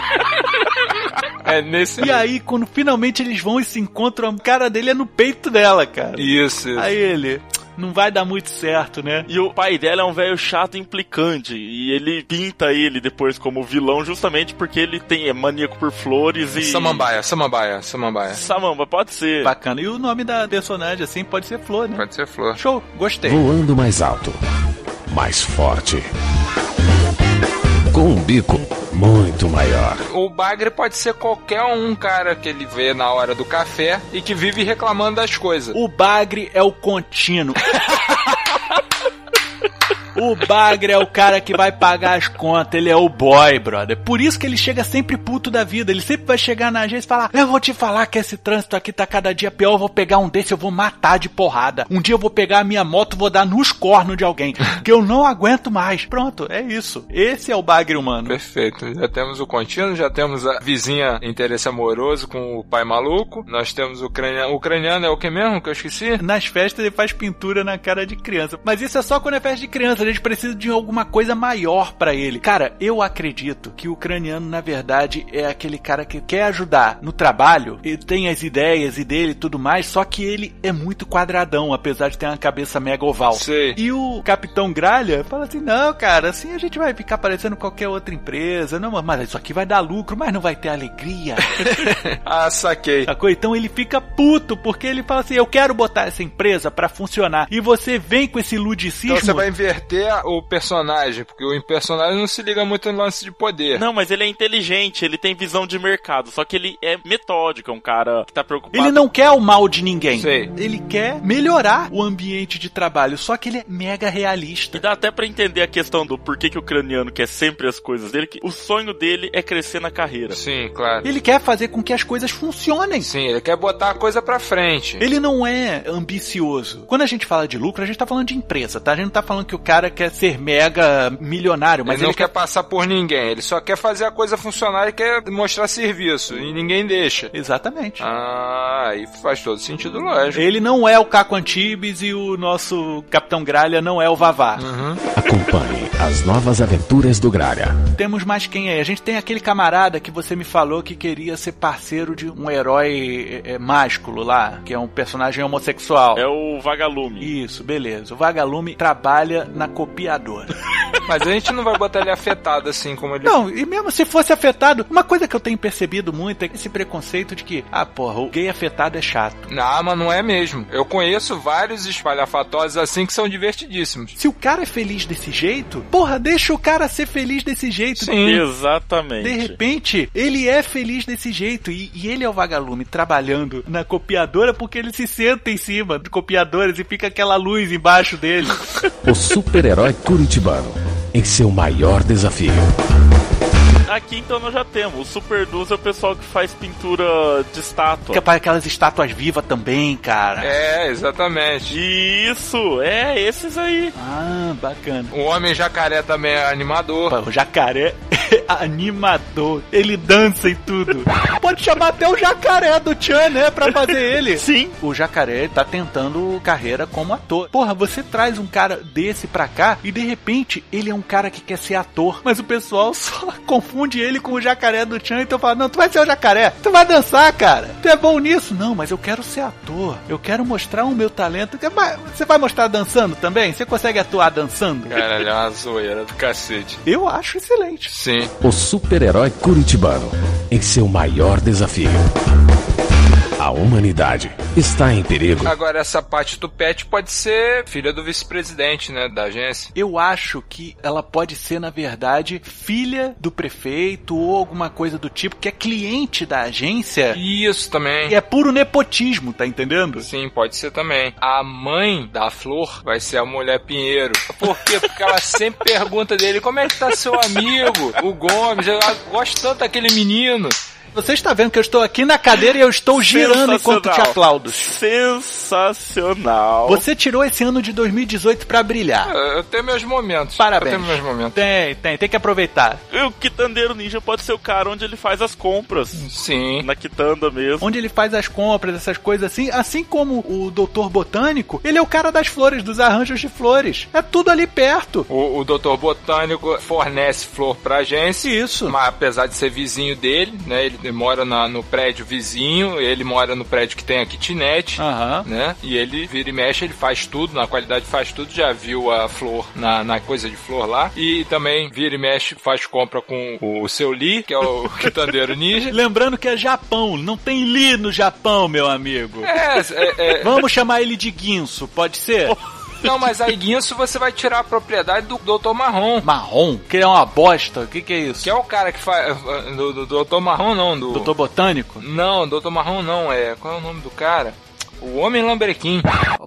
É nesse. e aí, quando finalmente eles vão e se encontram, a cara dele é no peito dela, cara. Isso, isso. Aí ele... Não vai dar muito certo, né? E o pai dela é um velho chato e implicante. E ele pinta ele depois como vilão justamente porque ele tem é maníaco por flores e. Samambaia, samambaia, samambaia. Samamba, pode ser. Bacana. E o nome da personagem, assim, pode ser Flor, né? Pode ser flor. Show, gostei. Voando mais alto, mais forte. Com um bico muito maior. O bagre pode ser qualquer um cara que ele vê na hora do café e que vive reclamando das coisas. O bagre é o contínuo. O Bagre é o cara que vai pagar as contas, ele é o boy, brother. Por isso que ele chega sempre puto da vida. Ele sempre vai chegar na agência e falar: Eu vou te falar que esse trânsito aqui tá cada dia pior. Eu vou pegar um desse, eu vou matar de porrada. Um dia eu vou pegar a minha moto vou dar nos cornos de alguém. Que eu não aguento mais. Pronto, é isso. Esse é o Bagre humano. Perfeito. Já temos o contínuo, já temos a vizinha interesse amoroso com o pai maluco. Nós temos o ucraniano. O ucraniano é o que mesmo que eu esqueci? Nas festas ele faz pintura na cara de criança. Mas isso é só quando é festa de criança. A gente precisa de alguma coisa maior para ele. Cara, eu acredito que o ucraniano, na verdade, é aquele cara que quer ajudar no trabalho. Ele tem as ideias e dele e tudo mais. Só que ele é muito quadradão, apesar de ter uma cabeça mega oval. Sei. E o Capitão Gralha fala assim: não, cara, assim a gente vai ficar parecendo qualquer outra empresa. Não, mas isso aqui vai dar lucro, mas não vai ter alegria. ah, saquei. Sacou? Então ele fica puto, porque ele fala assim: eu quero botar essa empresa para funcionar. E você vem com esse ludicismo. Então você vai inverter o personagem, porque o personagem não se liga muito no lance de poder. Não, mas ele é inteligente, ele tem visão de mercado, só que ele é metódico, é um cara que tá preocupado. Ele não quer o mal de ninguém. Sei. Ele quer melhorar o ambiente de trabalho, só que ele é mega realista. E dá até para entender a questão do porquê que o ucraniano quer sempre as coisas dele, que o sonho dele é crescer na carreira. Sim, claro. Ele quer fazer com que as coisas funcionem. Sim, ele quer botar a coisa pra frente. Ele não é ambicioso. Quando a gente fala de lucro, a gente tá falando de empresa, tá? A gente não tá falando que o cara quer ser mega milionário, mas ele não quer passar por ninguém, ele só quer fazer a coisa funcionar e quer mostrar serviço, e ninguém deixa. Exatamente. Ah, aí faz todo sentido, lógico. Ele não é o Caco Antibes e o nosso Capitão Gralha não é o Vavá. Acompanhe as novas aventuras do Gralha. Temos mais quem aí? A gente tem aquele camarada que você me falou que queria ser parceiro de um herói é, é, másculo lá, que é um personagem homossexual. É o Vagalume. Isso, beleza. O Vagalume trabalha na copiadora. Mas a gente não vai botar ele afetado assim como ele. Não, e mesmo se fosse afetado, uma coisa que eu tenho percebido muito é esse preconceito de que, ah, porra, o gay afetado é chato. Não, mas não é mesmo. Eu conheço vários espalhafatosos assim que são divertidíssimos. Se o cara é feliz desse jeito, porra, deixa o cara ser feliz desse jeito. Sim. Exatamente. De repente, ele é feliz desse jeito e, e ele é o vagalume trabalhando na copiadora porque ele se senta em cima de copiadoras e fica aquela luz embaixo dele. O super-herói curitibano em seu maior desafio. Aqui então nós já temos. O Super Duz é o pessoal que faz pintura de estátua. Fica para aquelas estátuas vivas também, cara. É, exatamente. Isso, é, esses aí. Ah, bacana. O Homem Jacaré também é animador. Pô, O jacaré é animador. Ele dança e tudo. Pode chamar até o jacaré do Chan, né? Pra fazer ele. Sim. O jacaré tá tentando carreira como ator. Porra, você traz um cara desse pra cá e de repente ele é um cara que quer ser ator. Mas o pessoal só confunde ele com o jacaré do Chan. Então fala: Não, tu vai ser o jacaré. Tu vai dançar, cara. Tu é bom nisso. Não, mas eu quero ser ator. Eu quero mostrar o meu talento. Você vai mostrar dançando também? Você consegue atuar dançando? Caralho, é uma zoeira do cacete. Eu acho excelente. Sim. O super-herói curitibano em seu maior desafio. A humanidade está em perigo. Agora, essa parte do pet pode ser filha do vice-presidente, né? Da agência. Eu acho que ela pode ser, na verdade, filha do prefeito ou alguma coisa do tipo, que é cliente da agência. Isso também. E é puro nepotismo, tá entendendo? Sim, pode ser também. A mãe da Flor vai ser a mulher Pinheiro. Por quê? Porque ela sempre pergunta dele como é que tá seu amigo, o Gomes. Eu gosto tanto daquele menino. Você está vendo que eu estou aqui na cadeira e eu estou girando enquanto te aplaudo. Sensacional. Você tirou esse ano de 2018 pra brilhar. Eu eu tenho meus momentos. Parabéns. Eu tenho meus momentos. Tem, tem, tem que aproveitar. E o Quitandeiro Ninja pode ser o cara onde ele faz as compras. Sim. Na quitanda mesmo. Onde ele faz as compras, essas coisas assim, assim como o Doutor Botânico, ele é o cara das flores, dos arranjos de flores. É tudo ali perto. O, o Dr. Botânico fornece flor pra agência. Isso. Mas apesar de ser vizinho dele, né? Ele mora na- no prédio vizinho, ele mora no prédio que tem a kitnet, Aham. né? E ele vira e mexe, ele faz tudo, na qualidade faz tudo, já viu a flor na, na coisa de flor lá. E também vira e mexe, faz compra com o seu Lee, que é o quitandeiro ninja. Lembrando que é Japão, não tem Li no Japão, meu amigo. É, é, é, Vamos chamar ele de Guinso, pode ser? não, mas aí Guinso você vai tirar a propriedade do Dr. Marrom. Marrom? Que é uma bosta, o que, que é isso? Que é o cara que faz. Do, do Dr. Marrom, não, do. Doutor Botânico? Não, Dr. Marrom não, é. Qual é o nome do cara? O Homem Lambrequim.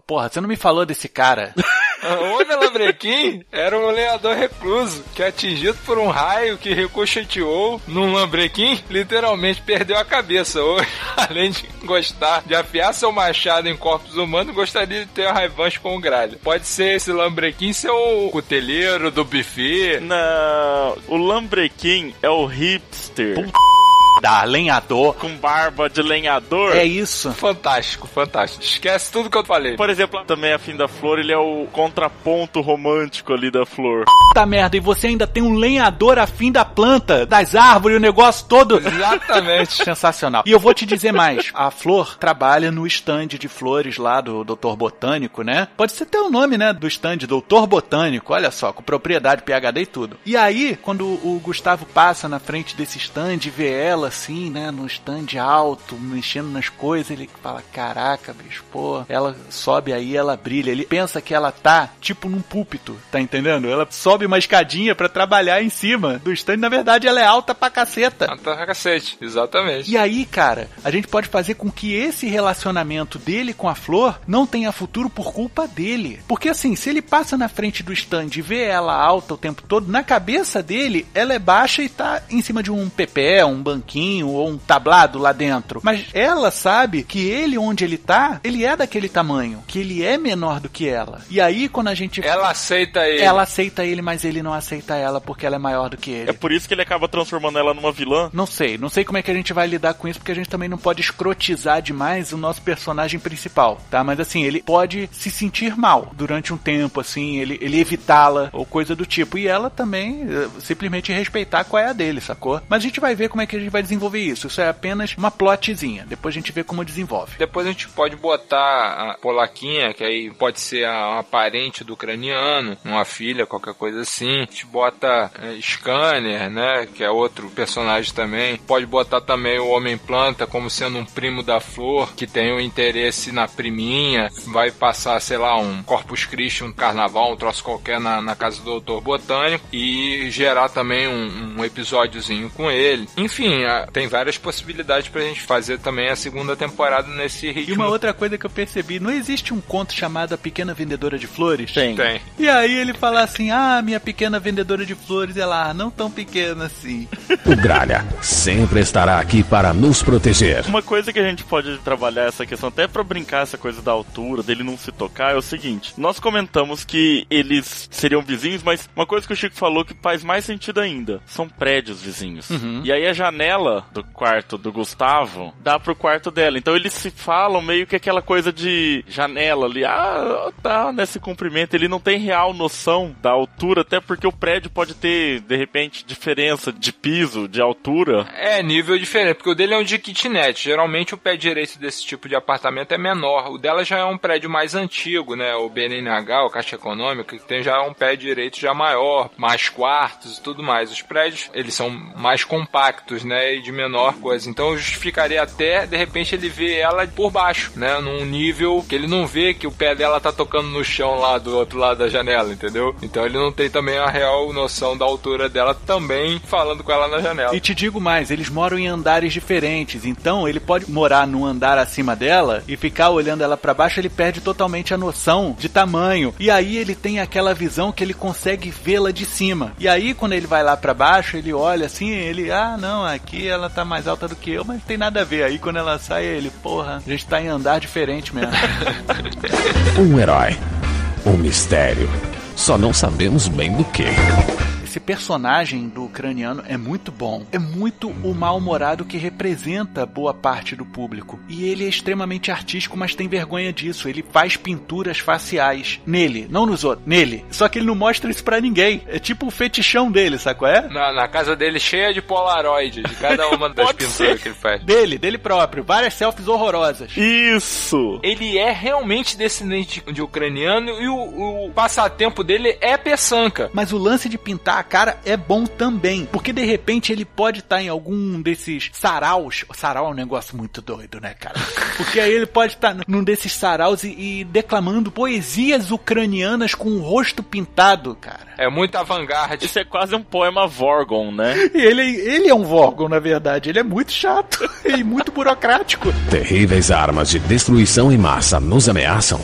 Porra, você não me falou desse cara. O homem lambrequim era um lenhador recluso que, atingido por um raio que ricocheteou num lambrequim, literalmente perdeu a cabeça. Hoje, além de gostar de afiar seu machado em corpos humanos, gostaria de ter a revanche com o gralha. Pode ser esse lambrequim ser o cuteleiro do buffet. Não, o Lambrequim é o hipster. Da lenhador. Com barba de lenhador. É isso. Fantástico, fantástico. Esquece tudo que eu falei. Por exemplo, também a fim da flor, ele é o contraponto romântico ali da flor. Puta merda, e você ainda tem um lenhador afim da planta, das árvores, o negócio todo. Exatamente. Sensacional. E eu vou te dizer mais. A Flor trabalha no stand de flores lá do Doutor Botânico, né? Pode ser até o nome, né? Do stand Doutor Botânico. Olha só, com propriedade, PHD e tudo. E aí, quando o Gustavo passa na frente desse stand e vê ela assim, né? No stand alto, mexendo nas coisas, ele fala: Caraca, bicho, pô. Ela sobe aí, ela brilha. Ele pensa que ela tá tipo num púlpito, tá entendendo? Ela sobe uma escadinha pra trabalhar em cima do stand. Na verdade, ela é alta pra caceta. Ah, tá cacete, exatamente. E aí, cara, a gente pode fazer com que esse relacionamento dele com a flor não tenha futuro por culpa dele. Porque assim, se ele passa na frente do stand e vê ela alta o tempo todo, na cabeça dele, ela é baixa e tá em cima de um pepé, um banquinho ou um tablado lá dentro. Mas ela sabe que ele, onde ele tá, ele é daquele tamanho, que ele é menor do que ela. E aí, quando a gente. Ela aceita ele. Ela aceita ele, mas ele não aceita ela porque ela é maior do que ele. É por isso que ele acaba transformando ela numa vilã. Não sei, não sei como é que a gente vai lidar com isso, porque a gente também não pode escrotizar demais o nosso personagem principal, tá? Mas assim, ele pode se sentir mal durante um tempo, assim, ele, ele evitá-la ou coisa do tipo. E ela também eh, simplesmente respeitar qual é a dele, sacou? Mas a gente vai ver como é que a gente vai desenvolver isso. Isso é apenas uma plotzinha. Depois a gente vê como desenvolve. Depois a gente pode botar a polaquinha, que aí pode ser a, parente do ucraniano, uma filha, qualquer coisa assim. A gente bota é, Scanner, né? Que é outro personagem também. Pode botar também o Homem-Planta como sendo um primo da Flor, que tem um interesse na priminha. Vai passar, sei lá, um Corpus Christi, um carnaval, um troço qualquer na, na casa do Doutor Botânico. E gerar também um, um episódiozinho com ele. Enfim, a, tem várias possibilidades pra gente fazer também a segunda temporada nesse ritmo. E uma outra coisa que eu percebi, não existe um conto chamado A Pequena Vendedora de Flores? Tem. Tem. E aí ele fala assim: Ah, minha pequena vendedora de flores, ela ah, não tão pequena assim. O Gralha sempre estará aqui para nos proteger. Uma coisa que a gente pode trabalhar essa questão, até pra brincar essa coisa da altura, dele não se tocar, é o seguinte: nós comentamos que eles seriam vizinhos, mas uma coisa que o Chico falou que faz mais sentido ainda: são prédios vizinhos. Uhum. E aí a janela do quarto do Gustavo dá pro quarto dela. Então eles se falam meio que aquela coisa de janela ali, ah, tá nesse comprimento. Ele não tem real noção da altura, até porque o prédio pode ter, de repente, diferença de piso, de altura. É, nível diferente, porque o dele é um de kitnet. Geralmente o pé direito desse tipo de apartamento é menor. O dela já é um prédio mais antigo, né? O BNH, o Caixa Econômica, que tem já um pé direito já maior, mais quartos e tudo mais. Os prédios, eles são mais compactos, né? De menor coisa. Então justificaria até, de repente, ele ver ela por baixo, né? Num nível que ele não vê que o pé dela tá tocando no chão lá do outro lado da janela, entendeu? Então ele não tem também a real noção da altura dela também falando com ela na janela. E te digo mais, eles moram em andares diferentes, então ele pode morar num andar acima dela e ficar olhando ela pra baixo, ele perde totalmente a noção de tamanho. E aí ele tem aquela visão que ele consegue vê-la de cima. E aí quando ele vai lá pra baixo, ele olha assim, ele, ah, não, aqui ela tá mais alta do que eu, mas não tem nada a ver. Aí quando ela sai, ele, porra, a gente tá em andar diferente mesmo. Um herói. Um mistério. Só não sabemos bem do que. Esse personagem do ucraniano é muito bom. É muito o mal-humorado que representa boa parte do público. E ele é extremamente artístico, mas tem vergonha disso. Ele faz pinturas faciais nele, não nos outros, nele. Só que ele não mostra isso pra ninguém. É tipo o fetichão dele, sabe qual é? Na, na casa dele cheia de polaroid, de cada uma das pinturas ser. que ele faz. Dele, dele próprio. Várias selfies horrorosas. Isso! Ele é realmente descendente de ucraniano e o, o passatempo dele é peçanca. Mas o lance de pintar a cara é bom também. Porque de repente ele pode estar em algum desses saraus. Sarau é um negócio muito doido, né, cara? Porque aí ele pode estar num desses saraus e, e declamando poesias ucranianas com o rosto pintado, cara. É muito avant-garde. Isso é quase um poema Vorgon, né? E ele, ele é um Vorgon, na verdade. Ele é muito chato e muito burocrático. Terríveis armas de destruição em massa nos ameaçam.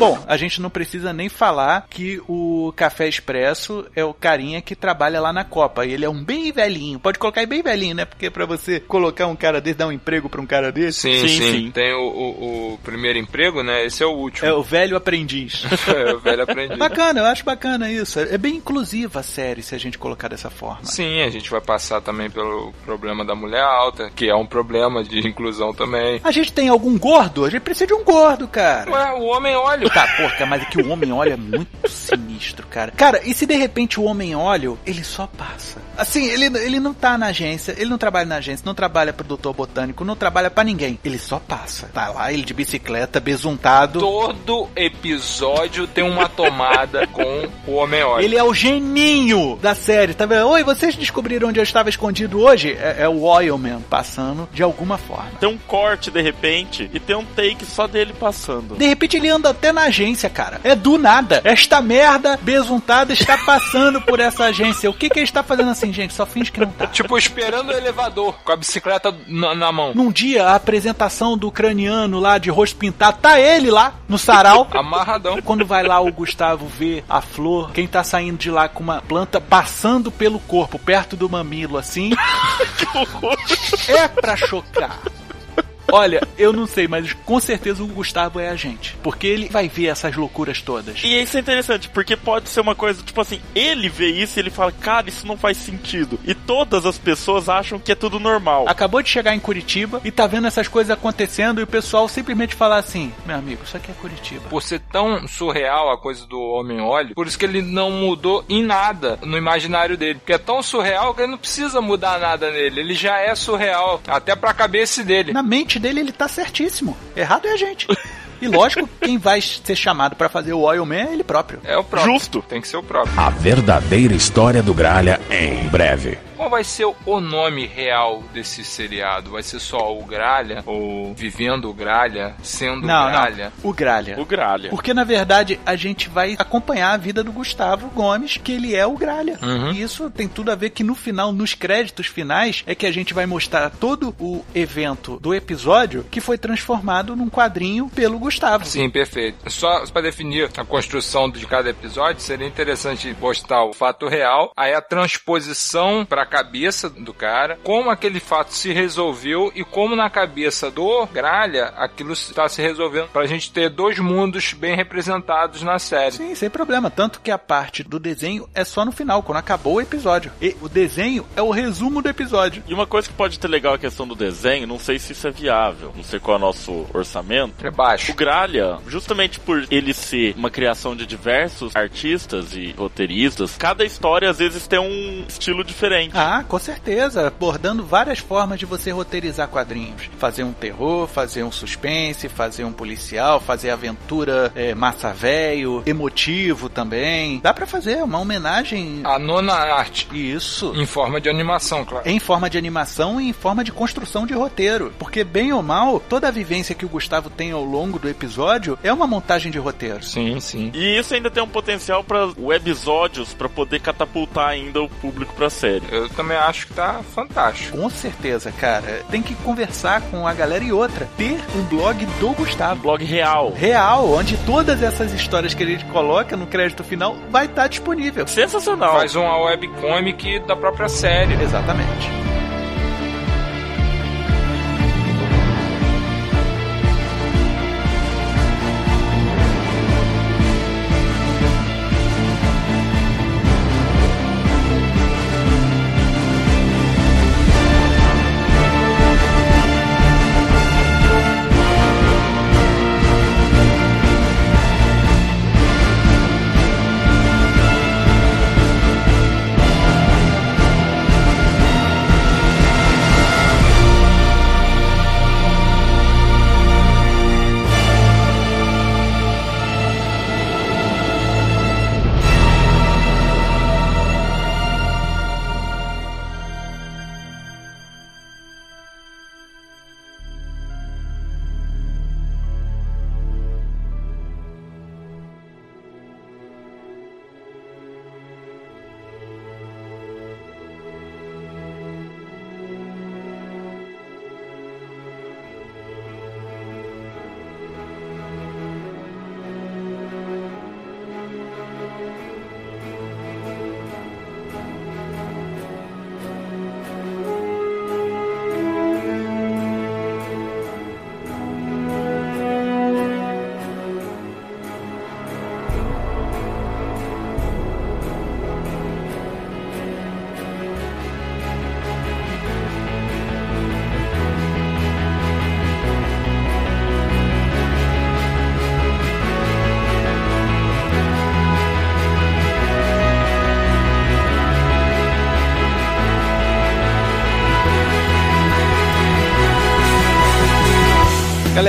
Bom, a gente não precisa nem falar que o Café Expresso é o carinha que trabalha lá na Copa. E ele é um bem velhinho. Pode colocar aí bem velhinho, né? Porque pra você colocar um cara desse, dar um emprego pra um cara desse. Sim, sim. Sim, sim. Tem o, o- o primeiro emprego, né? Esse é o último. É o velho aprendiz. É, o velho aprendiz. bacana, eu acho bacana isso. É bem inclusiva a série se a gente colocar dessa forma. Sim, a gente vai passar também pelo problema da mulher alta, que é um problema de inclusão também. A gente tem algum gordo? A gente precisa de um gordo, cara. Ué, o homem óleo. Tá, porra, mas é que o homem óleo é muito sinistro, cara. Cara, e se de repente o homem óleo, ele só passa? Assim, ele, ele não tá na agência, ele não trabalha na agência, não trabalha pro doutor botânico, não trabalha pra ninguém. Ele só passa. Tá lá, ele de bicicleta, besuntado. Todo episódio tem uma tomada com o homem óleo. Ele é o geninho da série, tá vendo? Oi, vocês descobriram onde eu estava escondido hoje? É, é o Oilman passando de alguma forma. Tem um corte de repente e tem um take só dele passando. De repente ele anda até na agência, cara. É do nada. Esta merda besuntada está passando por essa agência. O que que ele está fazendo assim, gente? Só finge que não tá. Tipo, esperando o elevador, com a bicicleta na, na mão. Num dia, a apresentação do ucraniano lá de rosto pintado, tá ele lá no sarau. Amarradão. Quando vai lá o Gustavo ver a flor, quem tá saindo de lá com uma planta passando pelo corpo, perto do mamilo, assim. é pra chocar. Olha, eu não sei, mas com certeza o Gustavo é a gente. Porque ele vai ver essas loucuras todas. E isso é interessante, porque pode ser uma coisa, tipo assim, ele vê isso e ele fala, cara, isso não faz sentido. E todas as pessoas acham que é tudo normal. Acabou de chegar em Curitiba e tá vendo essas coisas acontecendo e o pessoal simplesmente fala assim: Meu amigo, isso aqui é Curitiba. Por ser tão surreal a coisa do homem óleo, por isso que ele não mudou em nada no imaginário dele. Porque é tão surreal que ele não precisa mudar nada nele. Ele já é surreal, até pra cabeça dele. Na mente dele, ele tá certíssimo. Errado é a gente. E lógico, quem vai ser chamado pra fazer o Oil Man é ele próprio. É o próprio. Justo. Tem que ser o próprio. A verdadeira história do Gralha em breve. Qual vai ser o nome real desse seriado? Vai ser só o Gralha? Ou Vivendo o Gralha? Sendo Não, Gralha? não. O Gralha. O Gralha. Porque na verdade a gente vai acompanhar a vida do Gustavo Gomes, que ele é o Gralha. Uhum. E isso tem tudo a ver que no final, nos créditos finais, é que a gente vai mostrar todo o evento do episódio que foi transformado num quadrinho pelo Gustavo. Sim, perfeito. Só para definir a construção de cada episódio, seria interessante postar o fato real, aí a transposição para cabeça do cara, como aquele fato se resolveu e como na cabeça do Gralha aquilo está se resolvendo, pra gente ter dois mundos bem representados na série. Sim, sem problema. Tanto que a parte do desenho é só no final, quando acabou o episódio. E o desenho é o resumo do episódio. E uma coisa que pode ter legal é a questão do desenho, não sei se isso é viável, não sei qual é o nosso orçamento. É baixo. O Gralha, justamente por ele ser uma criação de diversos artistas e roteiristas, cada história às vezes tem um estilo diferente. Ah, com certeza. Abordando várias formas de você roteirizar quadrinhos. Fazer um terror, fazer um suspense, fazer um policial, fazer aventura é, massa velho, emotivo também. Dá pra fazer uma homenagem. A nona arte. Isso. Em forma de animação, claro. Em forma de animação e em forma de construção de roteiro. Porque, bem ou mal, toda a vivência que o Gustavo tem ao longo do episódio é uma montagem de roteiro. Sim, sim. E isso ainda tem um potencial para webisódios para poder catapultar ainda o público pra série. Eu também acho que tá fantástico. Com certeza, cara. Tem que conversar com a galera e outra. Ter um blog do Gustavo. Blog real. Real, onde todas essas histórias que a gente coloca no crédito final vai estar disponível. Sensacional. Faz uma webcomic da própria série. Exatamente.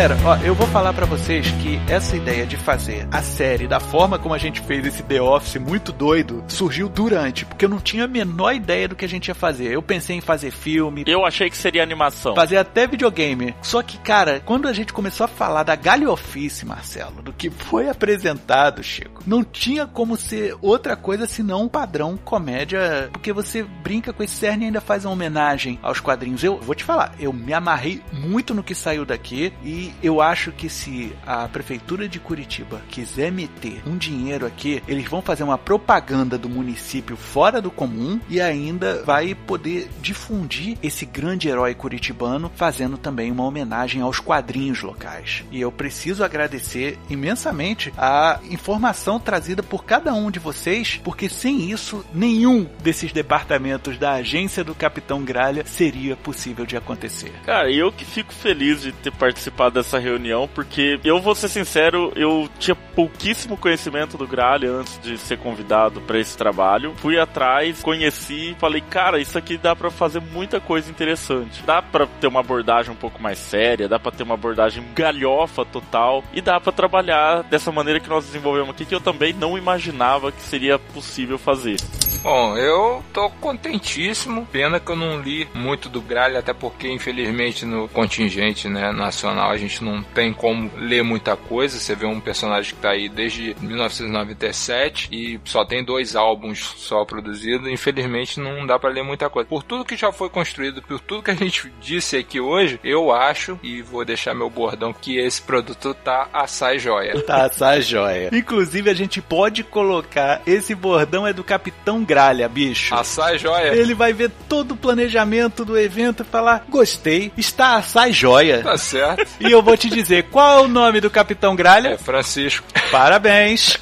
Galera, ó, eu vou falar para vocês que essa ideia de fazer a série da forma como a gente fez esse The Office muito doido surgiu durante, porque eu não tinha a menor ideia do que a gente ia fazer. Eu pensei em fazer filme. Eu achei que seria animação. Fazer até videogame. Só que, cara, quando a gente começou a falar da galhofice, Marcelo, do que foi apresentado, Chico, não tinha como ser outra coisa senão um padrão comédia, porque você brinca com esse cerne e ainda faz uma homenagem aos quadrinhos. Eu vou te falar, eu me amarrei muito no que saiu daqui e eu acho que se a prefeitura de Curitiba quiser meter um dinheiro aqui, eles vão fazer uma propaganda do município fora do comum e ainda vai poder difundir esse grande herói curitibano, fazendo também uma homenagem aos quadrinhos locais. E eu preciso agradecer imensamente a informação trazida por cada um de vocês, porque sem isso, nenhum desses departamentos da agência do Capitão Gralha seria possível de acontecer. Cara, eu que fico feliz de ter participado dessa reunião, porque eu vou ser sincero, eu tinha pouquíssimo conhecimento do Gralha antes de ser convidado para esse trabalho. Fui atrás, conheci, falei, cara, isso aqui dá para fazer muita coisa interessante. Dá para ter uma abordagem um pouco mais séria, dá para ter uma abordagem galhofa total e dá para trabalhar dessa maneira que nós desenvolvemos aqui que eu também não imaginava que seria possível fazer. Bom, eu tô contentíssimo. Pena que eu não li muito do Gralha, até porque, infelizmente, no contingente né, nacional a gente não tem como ler muita coisa. Você vê um personagem que tá aí desde 1997 e só tem dois álbuns só produzidos. Infelizmente, não dá para ler muita coisa. Por tudo que já foi construído, por tudo que a gente disse aqui hoje, eu acho, e vou deixar meu bordão, que esse produto tá assai joia. Tá assai joia. Inclusive, a gente pode colocar esse bordão é do Capitão Gralha, bicho. Assai joia. Ele vai ver todo o planejamento do evento e falar: gostei, está assai joia. Tá certo. E eu vou te dizer qual é o nome do Capitão Gralha. É Francisco. Parabéns.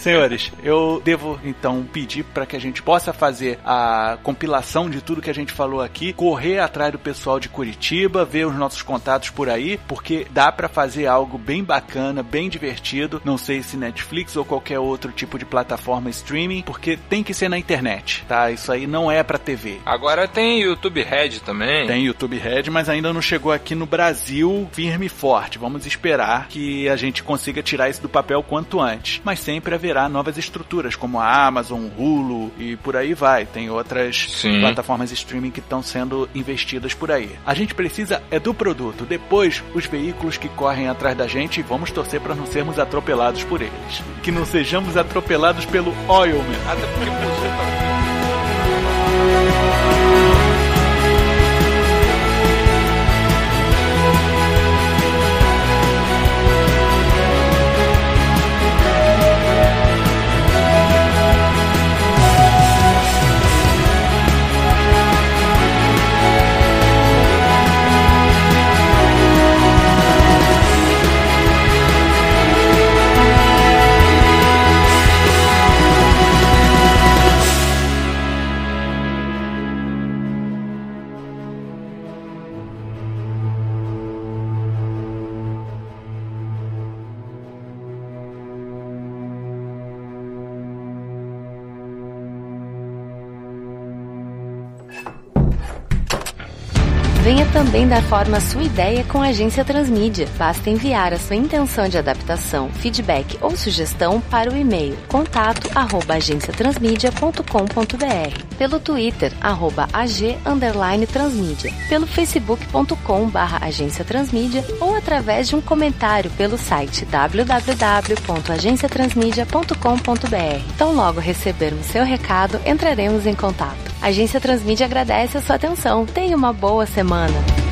Senhores, eu devo então pedir para que a gente possa fazer a compilação de tudo que a gente falou aqui, correr atrás do pessoal de Curitiba, ver os nossos contatos por aí, porque dá para fazer algo bem bacana, bem divertido. Não sei se Netflix ou qualquer outro tipo de plataforma streaming, porque tem que ser na internet, tá? Isso aí não é para TV. Agora tem YouTube Red também. Tem YouTube Red, mas ainda não chegou aqui no Brasil firme e forte. Vamos esperar que a gente consiga tirar isso do papel quanto antes. Mas sempre haverá novas estruturas, como a Amazon, Hulu e por aí vai. Tem outras Sim. plataformas streaming que estão sendo investidas por aí. A gente precisa é do produto, depois os veículos que correm atrás da gente e vamos torcer para não sermos atropelados por eles. Que não sejamos atropelados pelo Oilman. Até porque dar forma sua ideia com a Agência Transmídia. Basta enviar a sua intenção de adaptação, feedback ou sugestão para o e-mail contato@agenciatransmedia.com.br, pelo Twitter arroba transmídia, pelo facebook.com barra agência transmídia ou através de um comentário pelo site www.agenciatransmedia.com.br. Então logo recebermos seu recado, entraremos em contato. A Agência Transmídia agradece a sua atenção. Tenha uma boa semana.